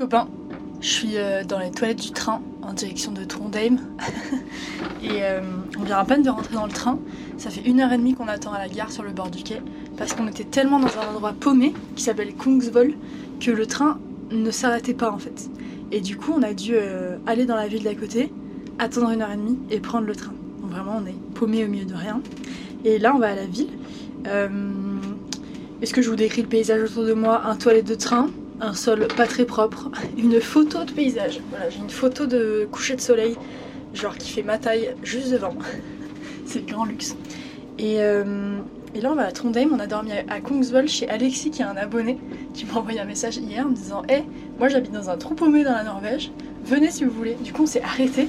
copains, je suis euh, dans les toilettes du train en direction de Trondheim et euh, on vient à peine de rentrer dans le train. Ça fait une heure et demie qu'on attend à la gare sur le bord du quai parce qu'on était tellement dans un endroit paumé qui s'appelle Kungsvoll que le train ne s'arrêtait pas en fait. Et du coup on a dû euh, aller dans la ville d'à côté, attendre une heure et demie et prendre le train. Donc vraiment on est paumé au milieu de rien. Et là on va à la ville. Est-ce que je vous décris le paysage autour de moi? Un toilette de train, un sol pas très propre, une photo de paysage. Voilà, j'ai une photo de coucher de soleil, genre qui fait ma taille juste devant. C'est grand luxe. Euh, et, là, on va à Trondheim, on a dormi à Kongsvoll chez Alexis, qui est un abonné, qui m'a envoyé un message hier en me disant Hé, moi j'habite dans un trou paumé dans la Norvège, venez si vous voulez. Du coup, on s'est arrêté.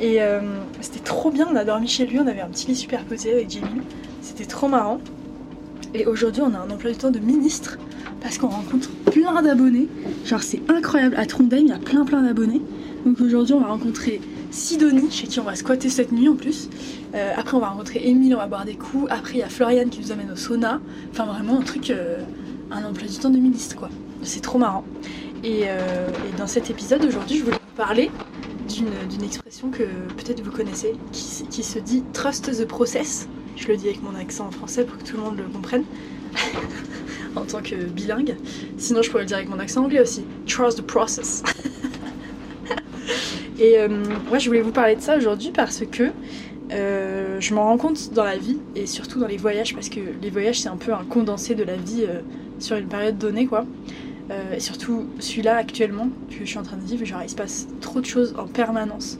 Et euh, c'était trop bien, on a dormi chez lui, on avait un petit lit superposé avec Jamie. C'était trop marrant. Et aujourd'hui, on a un emploi du temps de ministre parce qu'on rencontre plein d'abonnés. Genre, c'est incroyable. À Trondheim, il y a plein plein d'abonnés. Donc aujourd'hui, on va rencontrer Sidonie, chez qui on va squatter cette nuit en plus. Euh, après, on va rencontrer Émile, on va boire des coups. Après, il y a Floriane qui nous amène au sauna. Enfin, vraiment un truc, euh, un emploi du temps de ministre, quoi. C'est trop marrant. Et, euh, dans cet épisode, aujourd'hui, je voulais vous parler d'une expression que peut-être vous connaissez, qui, qui se dit trust the process. Je le dis avec mon accent en français pour que tout le monde le comprenne. en tant que bilingue. Sinon, je pourrais le dire avec mon accent anglais aussi. Trust the process. et euh, je voulais vous parler de ça aujourd'hui parce que euh, je m'en rends compte dans la vie et surtout dans les voyages parce que les voyages, c'est un peu un condensé de la vie euh, sur une période donnée, quoi. et surtout celui-là actuellement que je suis en train de vivre, il se passe trop de choses en permanence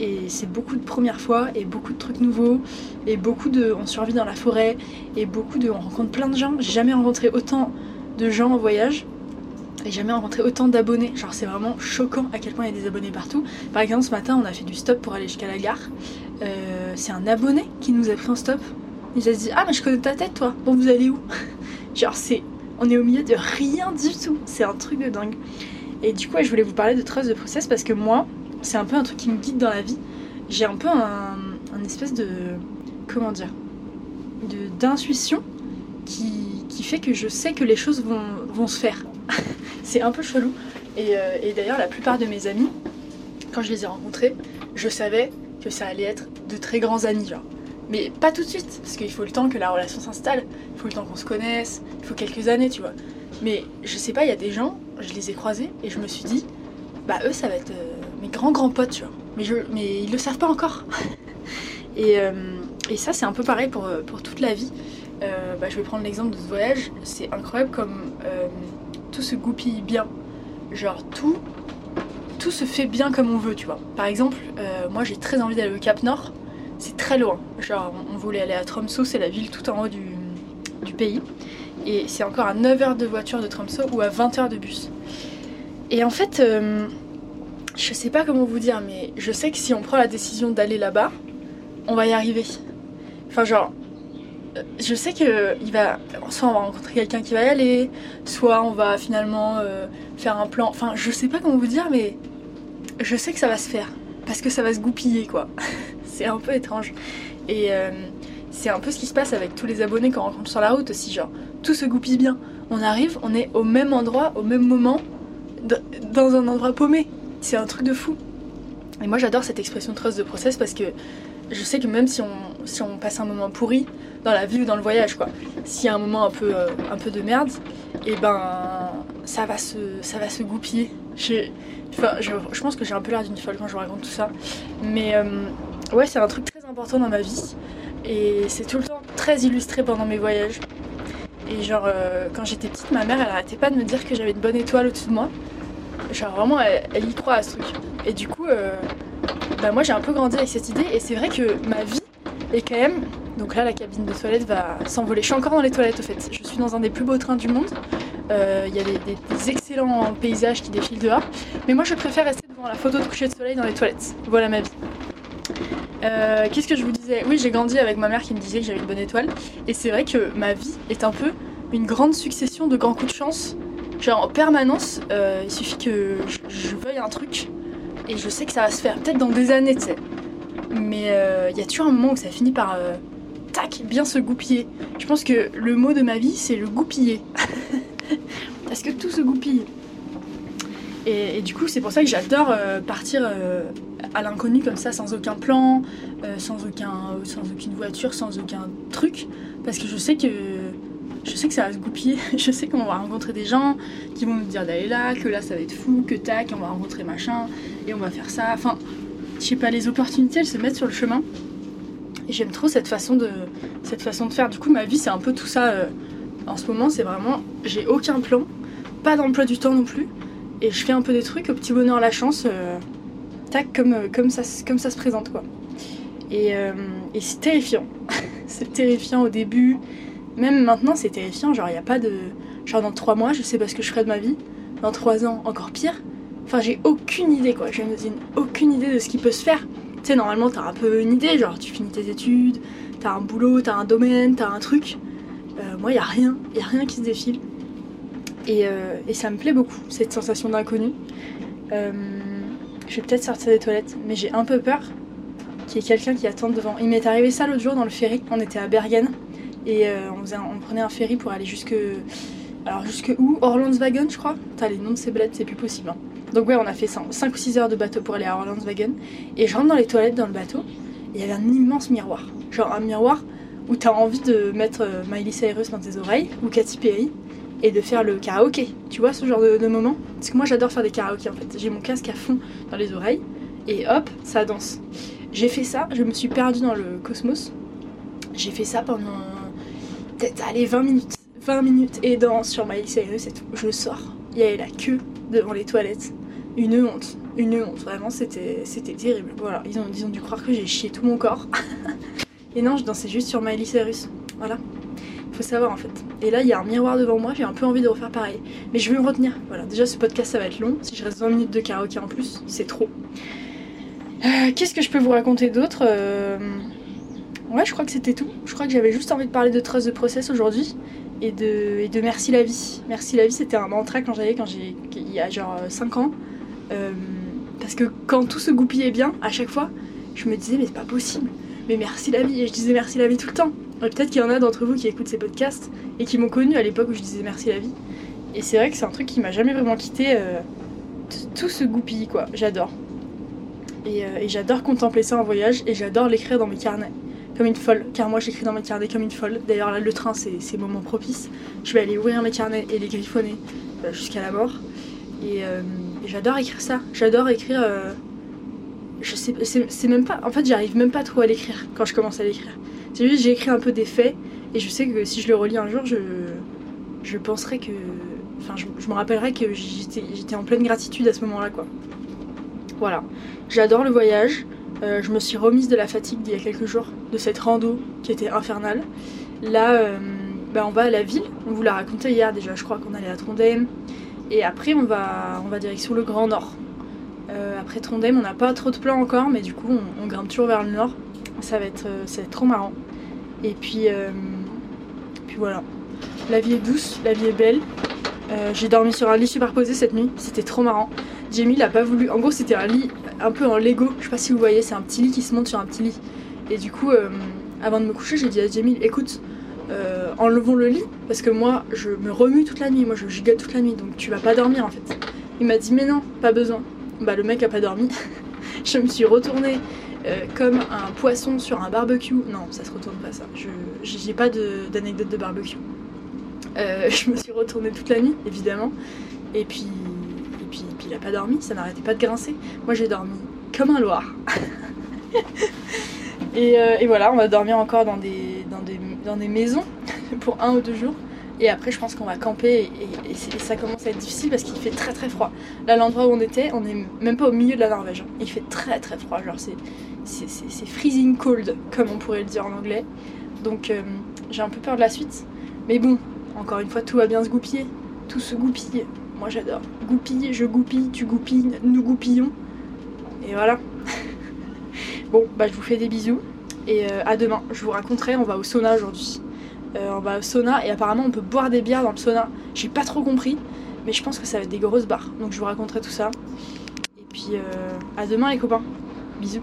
et c'est beaucoup de premières fois et beaucoup de trucs nouveaux et beaucoup de on survit dans la forêt et beaucoup de on rencontre plein de gens. J'ai jamais rencontré autant de gens en voyage et jamais rencontré autant d'abonnés. Genre c'est vraiment choquant à quel point il y a des abonnés partout. Par exemple ce matin on a fait du stop pour aller jusqu'à la gare. Euh, c'est un abonné qui nous a pris en stop. Il a dit ah mais je connais ta tête toi. Bon vous allez où genre c'est on est au milieu de rien du tout. C'est un truc de dingue. Et du coup je voulais vous parler de Trust de Process parce que moi c'est un peu un truc qui me guide dans la vie. J'ai un peu un, espèce de. Comment dire D'intuition qui, qui, fait que je sais que les choses vont, vont se faire. c'est un peu chelou. Et, euh, et d'ailleurs, la plupart de mes amis, quand je les ai rencontrés, je savais que ça allait être de très grands amis. Mais pas tout de suite, parce qu'il faut le temps que la relation s'installe, il faut le temps qu'on se connaisse, il faut quelques années, tu vois. Mais je sais pas, il y a des gens, je les ai croisés et je me suis dit, bah eux, ça va être. Euh, mes grands grands potes, tu vois. Mais, je, mais ils le savent pas encore. et, euh, et, ça, c'est un peu pareil pour, euh, pour toute la vie. Euh, bah, je vais prendre l'exemple de ce voyage. C'est incroyable comme tout se goupille bien. Genre tout, tout se fait bien comme on veut, tu vois. Par exemple, moi j'ai très envie d'aller au Cap Nord. C'est très loin. Genre, on voulait aller à Tromsø, c'est la ville tout en haut du, du pays. Et c'est encore à 9 heures de voiture de Tromsø ou à 20 heures de bus. Et en fait, je sais pas comment vous dire, mais je sais que si on prend la décision d'aller là-bas, on va y arriver. Enfin, genre, euh, je sais que il va, soit on va rencontrer quelqu'un qui va y aller, soit on va finalement euh, faire un plan. Enfin, je sais pas comment vous dire, mais je sais que ça va se faire parce que ça va se goupiller, quoi. c'est un peu étrange. Et euh, c'est un peu ce qui se passe avec tous les abonnés qu'on rencontre sur la route aussi, genre tout se goupille bien. On arrive, on est au même endroit, au même moment, dans un endroit paumé. C'est un truc de fou. Et moi j'adore cette expression trust de process parce que je sais que même si on, passe un moment pourri dans la vie ou dans le voyage, quoi, s'il y a un moment un peu, euh, un peu de merde, et eh ben ça va se, ça goupiller. Je, pense que j'ai un peu l'air d'une folle quand je raconte tout ça. Mais euh, ouais, c'est un truc très important dans ma vie. Et c'est tout le temps très illustré pendant mes voyages. Et genre, euh, quand j'étais petite, ma mère, elle arrêtait pas de me dire que j'avais une bonne étoile au-dessus de moi. Genre vraiment, elle, y croit à ce truc. Et du coup, euh, bah moi j'ai un peu grandi avec cette idée et c'est vrai que ma vie est quand même... Donc là, la cabine de toilette va s'envoler. Je suis encore dans les toilettes au fait. Je suis dans un des plus beaux trains du monde. Euh, il y a des, excellents paysages qui défilent dehors. Mais moi je préfère rester devant la photo de coucher de soleil dans les toilettes. Voilà ma vie. Euh, qu'est-ce que je vous disais? Oui, j'ai grandi avec ma mère qui me disait que j'avais une bonne étoile. Et c'est vrai que ma vie est un peu une grande succession de grands coups de chance Genre en permanence, euh, il suffit que je, veuille un truc et je sais que ça va se faire, peut-être dans des années, tu sais. Mais euh, il y a toujours un moment où ça finit par euh, tac, bien se goupiller. Je pense que le mot de ma vie, c'est le goupiller. Parce que tout se goupille? Et, du coup, c'est pour ça que j'adore partir à l'inconnu comme ça, sans aucun plan, sans, aucun, sans aucune voiture, sans aucun truc. Parce que je sais que je sais que ça va se goupiller, je sais qu'on va rencontrer des gens qui vont nous dire d'aller là, que là ça va être fou, que tac, on va rencontrer machin, et on va faire ça. Enfin, je sais pas, les opportunités elles se mettent sur le chemin. J'aime trop cette façon de, cette façon de faire. Du coup, ma vie c'est un peu tout ça. Euh, en ce moment, c'est vraiment, j'ai aucun plan, pas d'emploi du temps non plus, et je fais un peu des trucs au petit bonheur la chance, euh, tac, comme, euh, comme, ça, comme ça se présente quoi. Et c'est terrifiant. c'est terrifiant au début même maintenant, c'est terrifiant. Genre, il n'y a pas de. Genre, dans trois mois, je sais pas ce que je ferai de ma vie. Dans trois ans, encore pire. Enfin, j'ai aucune idée, quoi. Dis aucune idée de ce qui peut se faire. Tu sais, normalement, t'as un peu une idée. Genre, tu finis tes études, t'as un boulot, t'as un domaine, t'as un truc. Euh, moi, il a rien. Il a rien qui se défile. Et, euh, et, ça me plaît beaucoup, cette sensation d'inconnu. Euh, je vais peut-être sortir des toilettes, mais j'ai un peu peur qu'il y ait quelqu'un qui attende devant. Il m'est arrivé ça l'autre jour dans le ferry. On était à Bergen. Et euh, on, prenait un ferry pour aller jusque. Alors jusque où? Orlandswagen, je crois. T'as les noms de ces bleds, c'est plus possible. Hein. Donc ouais, on a fait 5 ou 6 heures de bateau pour aller à Orlandswagen. Et je rentre dans les toilettes dans le bateau. Il y avait un immense miroir. Genre un miroir où t'as envie de mettre euh, Miley Cyrus dans tes oreilles ou Katy Perry et de faire le karaoké. Tu vois ce genre de, de moment? Parce que moi j'adore faire des karaokés en fait. J'ai mon casque à fond dans les oreilles et hop, ça danse. J'ai fait ça, je me suis perdue dans le cosmos. J'ai fait ça pendant allez, 20 minutes. 20 minutes et danse sur Miley Cyrus et tout. Je sors. Il y avait la queue devant les toilettes. Une honte. Une honte. Vraiment, c'était, c'était terrible. Voilà, ils ont, ils ont dû croire que j'ai chié tout mon corps. et non, je dansais juste sur Miley Cyrus. Voilà. Faut savoir en fait. Et là, il y a un miroir devant moi, j'ai un peu envie de refaire pareil. Mais je vais me retenir. Voilà, déjà ce podcast ça va être long. Si je reste 20 minutes de karaoké en plus, c'est trop. Euh, qu'est-ce que je peux vous raconter d'autre? Euh, Ouais, je crois que c'était tout. Je crois que j'avais juste envie de parler de Trust the Process aujourd'hui et de, de Merci la vie. Merci la vie, c'était un mantra quand j'avais, quand j'ai, il y a genre 5 ans. Euh, parce que quand tout se goupillait bien, à chaque fois, je me disais, mais c'est pas possible. Mais merci la vie. Et je disais merci la vie tout le temps. Peut-être qu'il y en a d'entre vous qui écoutent ces podcasts et qui m'ont connu à l'époque où je disais merci la vie. Et c'est vrai que c'est un truc qui m'a jamais vraiment quitté. Euh, tout se goupille, quoi. J'adore. Euh, et j'adore contempler ça en voyage et j'adore l'écrire dans mes carnets comme une folle, car moi j'écris dans mes carnets comme une folle. D'ailleurs là le train c'est moment propice. Je vais aller ouvrir mes carnets et les griffonner euh, jusqu'à la mort. Euh, et, j'adore écrire ça. J'adore écrire. Euh, je sais, c'est même pas. En fait, j'arrive même pas trop à l'écrire quand je commence à l'écrire. C'est juste j'ai écrit un peu des faits et je sais que si je le relis un jour, je, je penserai que. Enfin, je, me rappellerai que j'étais en pleine gratitude à ce moment-là, quoi. Voilà. J'adore le voyage. Euh, je me suis remise de la fatigue d'il y a quelques jours, de cette rando qui était infernale. Là, euh, bah, on va à la ville, on vous l'a raconté hier déjà, je crois qu'on allait à Trondheim. Et après, on va, on va direction le Grand Nord. Euh, après Trondheim, on n'a pas trop de plans encore, mais du coup, on, grimpe toujours vers le nord. Ça va être, ça trop marrant. Et puis, puis voilà. La vie est douce, la vie est belle. J'ai dormi sur un lit superposé cette nuit, c'était trop marrant. Jamie il a pas voulu. En gros, c'était un lit un peu en Lego. Je sais pas si vous voyez, c'est un petit lit qui se monte sur un petit lit. Et du coup, euh, avant de me coucher, j'ai dit à Jamie écoute, euh, enlevons le lit parce que moi, je me remue toute la nuit. Moi, je gigote toute la nuit, donc tu vas pas dormir en fait. Il m'a dit mais non, pas besoin. Bah le mec a pas dormi. je me suis retournée euh, comme un poisson sur un barbecue. Non, ça se retourne pas ça. Je j'ai pas d'anecdote de, barbecue. je me suis retournée toute la nuit, évidemment. Et puis il a pas dormi, ça n'arrêtait pas de grincer. Moi j'ai dormi comme un loir. Euh, et, voilà, on va dormir encore dans des, maisons pour un ou deux jours. Et après, je pense qu'on va camper et, ça commence à être difficile parce qu'il fait très très froid. Là, l'endroit où on était, on est même pas au milieu de la Norvège. Il fait très très froid, genre c'est freezing cold, comme on pourrait le dire en anglais. Donc euh, j'ai un peu peur de la suite. Mais bon, encore une fois, tout va bien se goupiller. Tout se goupille. Moi j'adore. Goupille, je goupille, tu goupilles, nous goupillons. Et voilà. bon, bah je vous fais des bisous. Et euh, à demain. Je vous raconterai, on va au sauna aujourd'hui. Euh, on va au sauna et apparemment on peut boire des bières dans le sauna. J'ai pas trop compris, mais je pense que ça va être des grosses barres. Donc je vous raconterai tout ça. Et puis euh, à demain les copains. Bisous.